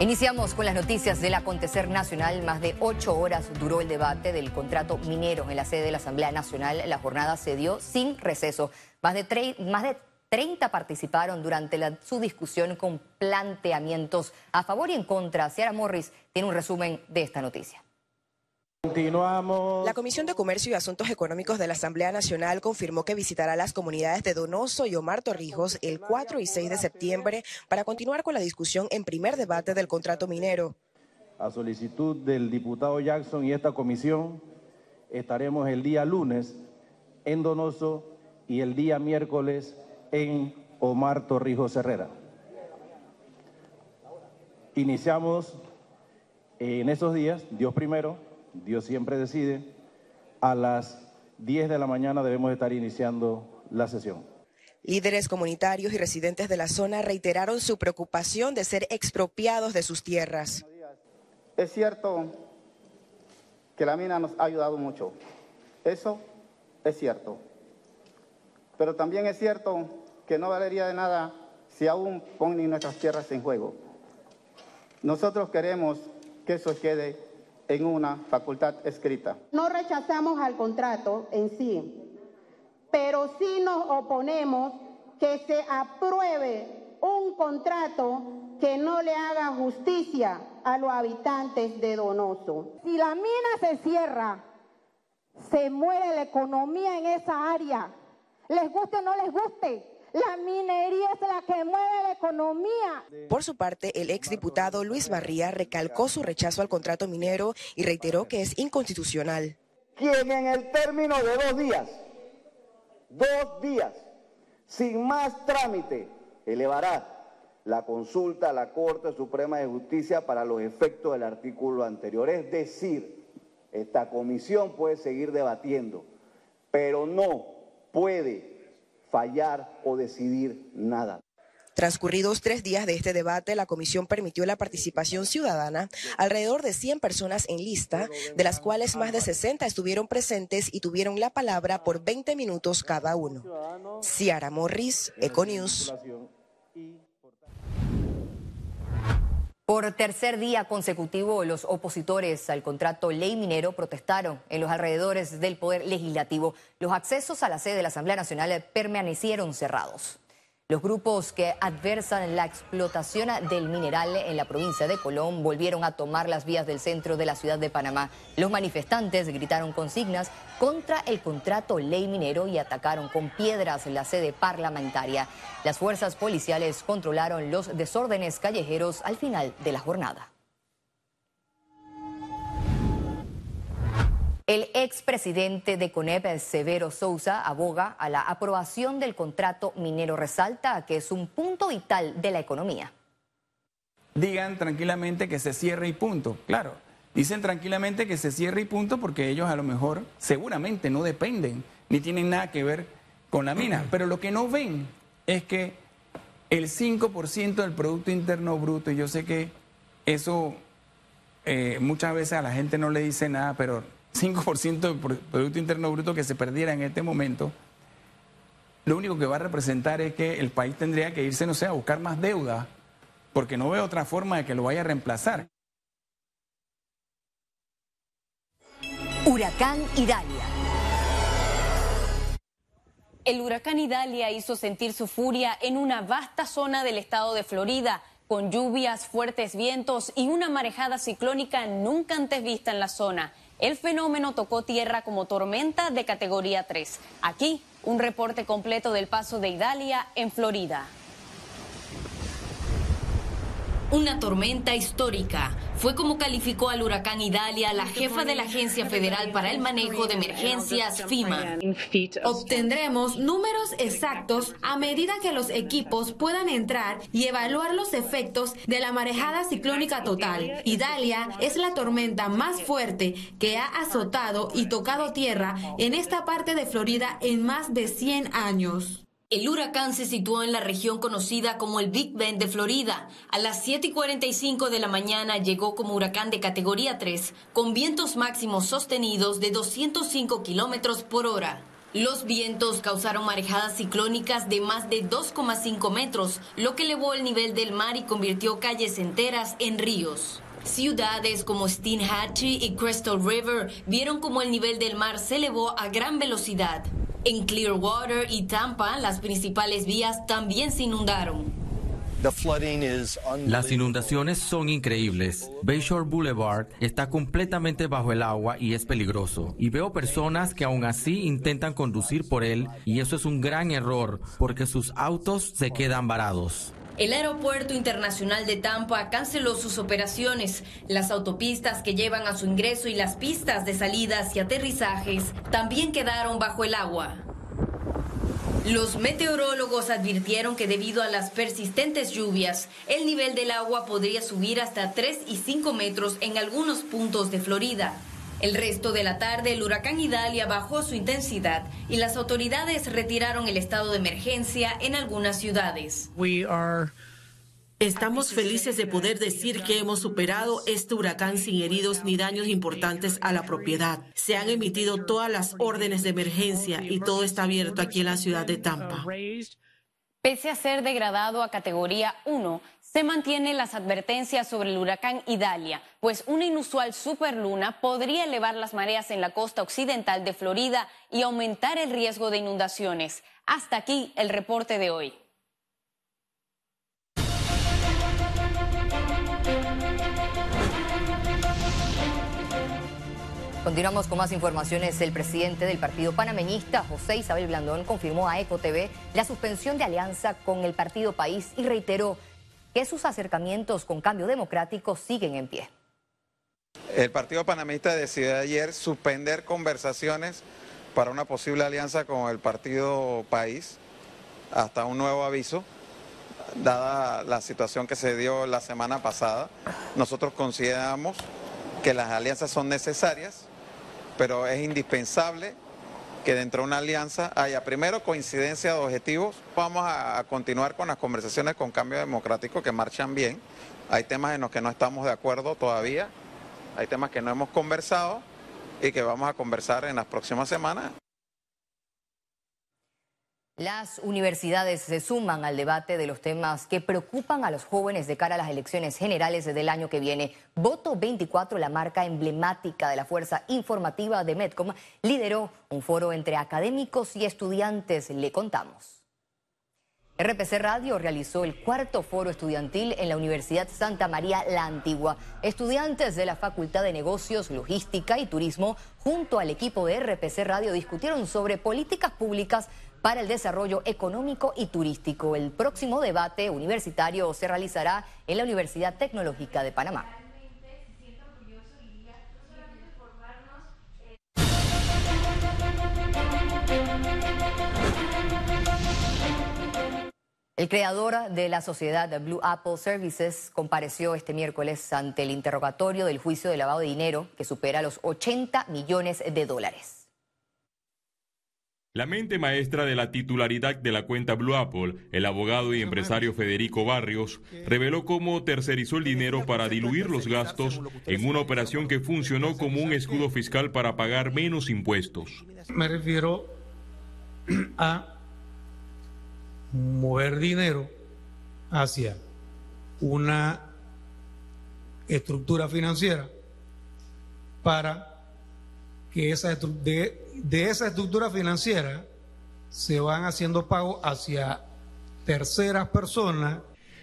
Iniciamos con las noticias del acontecer nacional. Más de ocho horas duró el debate del contrato minero en la sede de la Asamblea Nacional. La jornada se dio sin receso. Más de, más de 30 participaron durante su discusión con planteamientos a favor y en contra. Ciara Morris tiene un resumen de esta noticia. Continuamos. La Comisión de Comercio y Asuntos Económicos de la Asamblea Nacional confirmó que visitará las comunidades de Donoso y Omar Torrijos el 4 y 6 de septiembre para continuar con la discusión en primer debate del contrato minero. A solicitud del diputado Jackson y esta comisión, estaremos el día lunes en Donoso y el día miércoles en Omar Torrijos Herrera. Iniciamos en esos días, Dios primero, Dios siempre decide, a las 10 de la mañana debemos estar iniciando la sesión. Líderes comunitarios y residentes de la zona reiteraron su preocupación de ser expropiados de sus tierras. Es cierto que la mina nos ha ayudado mucho. Eso es cierto. Pero también es cierto que no valería de nada si aún ponen nuestras tierras en juego. Nosotros queremos que eso quede en una facultad escrita. No rechazamos al contrato en sí, pero sí nos oponemos que se apruebe un contrato que no le haga justicia a los habitantes de Donoso. Si la mina se cierra, se muere la economía en esa área. Les guste o no les guste, la minería es la que mueve la economía. Por su parte, el exdiputado Luis Barría recalcó su rechazo al contrato minero y reiteró que es inconstitucional. Quien en el término de dos días, dos días, sin más trámite, elevará la consulta a la Corte Suprema de Justicia para los efectos del artículo anterior. Es decir, esta comisión puede seguir debatiendo, pero no puede fallar o decidir nada. Transcurridos tres días de este debate, la comisión permitió la participación ciudadana, alrededor de 100 personas en lista, de las cuales más de 60 estuvieron presentes y tuvieron la palabra por 20 minutos cada uno. Ciara Morris, Econews. Por tercer día consecutivo, los opositores al contrato ley minero protestaron en los alrededores del Poder Legislativo. Los accesos a la sede de la Asamblea Nacional permanecieron cerrados. Los grupos que adversan la explotación del mineral en la provincia de Colón volvieron a tomar las vías del centro de la ciudad de Panamá. Los manifestantes gritaron consignas contra el contrato ley minero y atacaron con piedras la sede parlamentaria. Las fuerzas policiales controlaron los desórdenes callejeros al final de la jornada. El expresidente de CONEP, Severo Sousa, aboga a la aprobación del contrato minero. Resalta que es un punto vital de la economía. Digan tranquilamente que se cierre y punto. Claro, dicen tranquilamente que se cierre y punto porque ellos a lo mejor seguramente no dependen ni tienen nada que ver con la mina. Pero lo que no ven es que el 5% del Producto Interno Bruto, y yo sé que eso eh, muchas veces a la gente no le dice nada, pero 5% del Producto Interno Bruto que se perdiera en este momento, lo único que va a representar es que el país tendría que irse, no sé, a buscar más deuda, porque no veo otra forma de que lo vaya a reemplazar. Huracán Idalia. El huracán Idalia hizo sentir su furia en una vasta zona del estado de Florida, con lluvias, fuertes vientos y una marejada ciclónica nunca antes vista en la zona. El fenómeno tocó tierra como tormenta de categoría 3. Aquí, un reporte completo del paso de Idalia en Florida. Una tormenta histórica. Fue como calificó al huracán Idalia la jefa de la Agencia Federal para el Manejo de Emergencias, FIMA. Obtendremos números exactos a medida que los equipos puedan entrar y evaluar los efectos de la marejada ciclónica total. Idalia es la tormenta más fuerte que ha azotado y tocado tierra en esta parte de Florida en más de 100 años. El huracán se situó en la región conocida como el Big Bend de Florida. A las 7 y 45 de la mañana llegó como huracán de categoría 3, con vientos máximos sostenidos de 205 kilómetros por hora. Los vientos causaron marejadas ciclónicas de más de 2,5 metros, lo que elevó el nivel del mar y convirtió calles enteras en ríos. Ciudades como Steinhatchee y Crystal River vieron como el nivel del mar se elevó a gran velocidad. En Clearwater y Tampa, las principales vías también se inundaron. Las inundaciones son increíbles. Bayshore Boulevard está completamente bajo el agua y es peligroso. Y veo personas que aún así intentan conducir por él y eso es un gran error porque sus autos se quedan varados. El Aeropuerto Internacional de Tampa canceló sus operaciones. Las autopistas que llevan a su ingreso y las pistas de salidas y aterrizajes también quedaron bajo el agua. Los meteorólogos advirtieron que debido a las persistentes lluvias, el nivel del agua podría subir hasta 3 y 5 metros en algunos puntos de Florida. El resto de la tarde, el huracán Idalia bajó su intensidad y las autoridades retiraron el estado de emergencia en algunas ciudades. Estamos felices de poder decir que hemos superado este huracán sin heridos ni daños importantes a la propiedad. Se han emitido todas las órdenes de emergencia y todo está abierto aquí en la ciudad de Tampa. Pese a ser degradado a categoría 1, se mantienen las advertencias sobre el huracán Idalia, pues una inusual superluna podría elevar las mareas en la costa occidental de Florida y aumentar el riesgo de inundaciones. Hasta aquí el reporte de hoy. Continuamos con más informaciones. El presidente del partido panameñista, José Isabel Blandón, confirmó a EcoTV la suspensión de alianza con el partido País y reiteró que sus acercamientos con cambio democrático siguen en pie. El Partido Panamista decidió ayer suspender conversaciones para una posible alianza con el Partido País hasta un nuevo aviso, dada la situación que se dio la semana pasada. Nosotros consideramos que las alianzas son necesarias, pero es indispensable que dentro de una alianza haya primero coincidencia de objetivos. Vamos a, continuar con las conversaciones con Cambio Democrático que marchan bien. Hay temas en los que no estamos de acuerdo todavía, hay temas que no hemos conversado y que vamos a conversar en las próximas semanas. Las universidades se suman al debate de los temas que preocupan a los jóvenes de cara a las elecciones generales del año que viene. Voto 24, la marca emblemática de la Fuerza Informativa de Medcom, lideró un foro entre académicos y estudiantes. Le contamos. RPC Radio realizó el cuarto foro estudiantil en la Universidad Santa María La Antigua. Estudiantes de la Facultad de Negocios, Logística y Turismo, junto al equipo de RPC Radio, discutieron sobre políticas públicas para el desarrollo económico y turístico. El próximo debate universitario se realizará en la Universidad Tecnológica de Panamá. El creador de la sociedad Blue Apple Services compareció este miércoles ante el interrogatorio del juicio de lavado de dinero que supera los 80 millones de dólares. La mente maestra de la titularidad de la cuenta Blue Apple, el abogado y empresario Federico Barrios, reveló cómo tercerizó el dinero para diluir los gastos en una operación que funcionó como un escudo fiscal para pagar menos impuestos. Me refiero a mover dinero hacia una estructura financiera para que esa de, de esa estructura financiera se van haciendo pagos hacia terceras personas.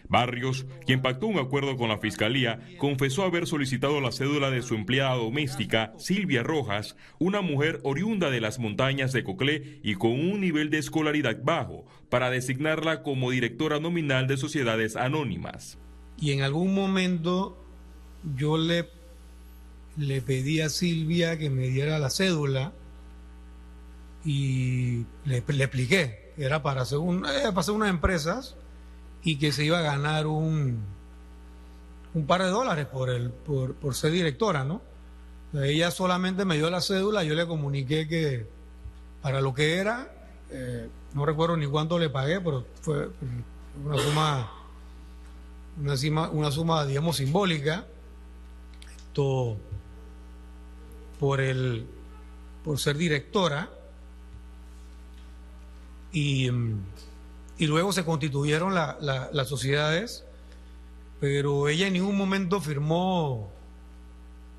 Barrios, quien pactó un acuerdo con la Fiscalía, confesó haber solicitado la cédula de su empleada doméstica, Silvia Rojas, una mujer oriunda de las montañas de Coclé y con un nivel de escolaridad bajo, para designarla como directora nominal de sociedades anónimas. Y en algún momento yo le le pedí a Silvia que me diera la cédula y le, expliqué que era para hacer, un, eh, para hacer unas empresas y que se iba a ganar un, un par de dólares por, el, por, por ser directora, ¿no? Ella solamente me dio la cédula, yo le comuniqué que para lo que era, eh, no recuerdo ni cuánto le pagué, pero fue una suma, una suma, una suma digamos, simbólica. Esto por, el, por ser directora y, mm, y luego se constituyeron la- la- las sociedades, pero ella en ningún momento firmó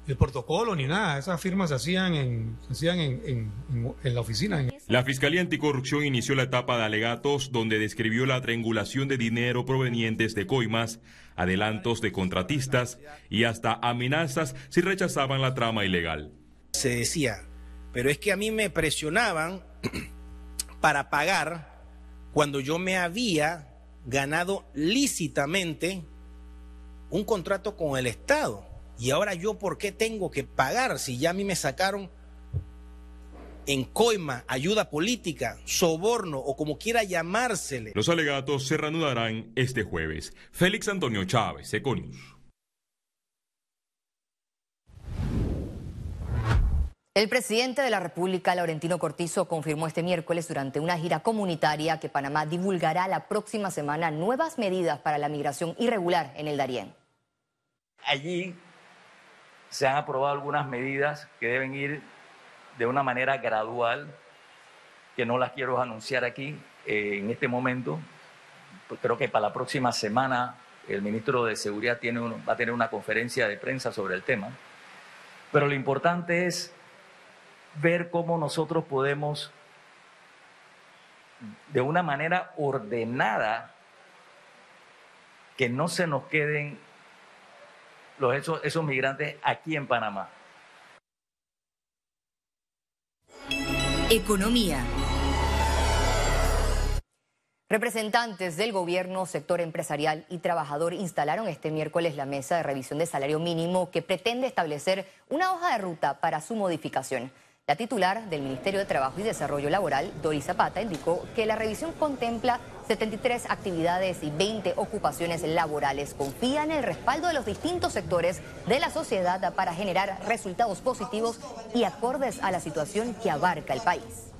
el protocolo ni nada. Esas firmas se hacían en, se hacían en, en- en- la oficina. La Fiscalía Anticorrupción inició la etapa de alegatos donde describió la triangulación de dinero provenientes de coimas, adelantos de contratistas y hasta amenazas si rechazaban la trama ilegal. Se decía, pero es que a mí me presionaban para pagar cuando yo me había ganado lícitamente un contrato con el Estado. Y ahora yo, ¿por qué tengo que pagar si ya a mí me sacaron en coima, ayuda política, soborno o como quiera llamársele? Los alegatos se reanudarán este jueves. Félix Antonio Chávez, Econius. El presidente de la República, Laurentino Cortizo, confirmó este miércoles durante una gira comunitaria que Panamá divulgará la próxima semana nuevas medidas para la migración irregular en el Darién. Allí se han aprobado algunas medidas que deben ir de una manera gradual, que no las quiero anunciar aquí eh, en este momento. Pues creo que para la próxima semana el ministro de Seguridad tiene va a tener una conferencia de prensa sobre el tema. Pero lo importante es ver cómo nosotros podemos, de una manera ordenada, que no se nos queden los, esos, esos migrantes aquí en Panamá. Economía. Representantes del gobierno, sector empresarial y trabajador instalaron este miércoles la mesa de revisión de salario mínimo que pretende establecer una hoja de ruta para su modificación. La titular del Ministerio de Trabajo y Desarrollo Laboral, Doris Zapata, indicó que la revisión contempla 73 actividades y 20 ocupaciones laborales. Confía en el respaldo de los distintos sectores de la sociedad para generar resultados positivos y acordes a la situación que abarca el país.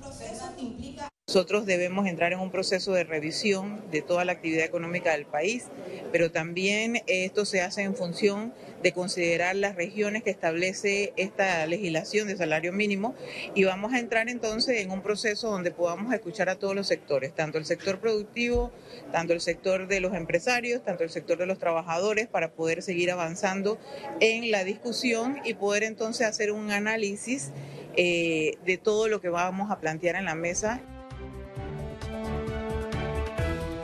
Nosotros debemos entrar en un proceso de revisión de toda la actividad económica del país, pero también esto se hace en función de considerar las regiones que establece esta legislación de salario mínimo y vamos a entrar entonces en un proceso donde podamos escuchar a todos los sectores, tanto el sector productivo, tanto el sector de los empresarios, tanto el sector de los trabajadores, para poder seguir avanzando en la discusión y poder entonces hacer un análisis eh, de todo lo que vamos a plantear en la mesa.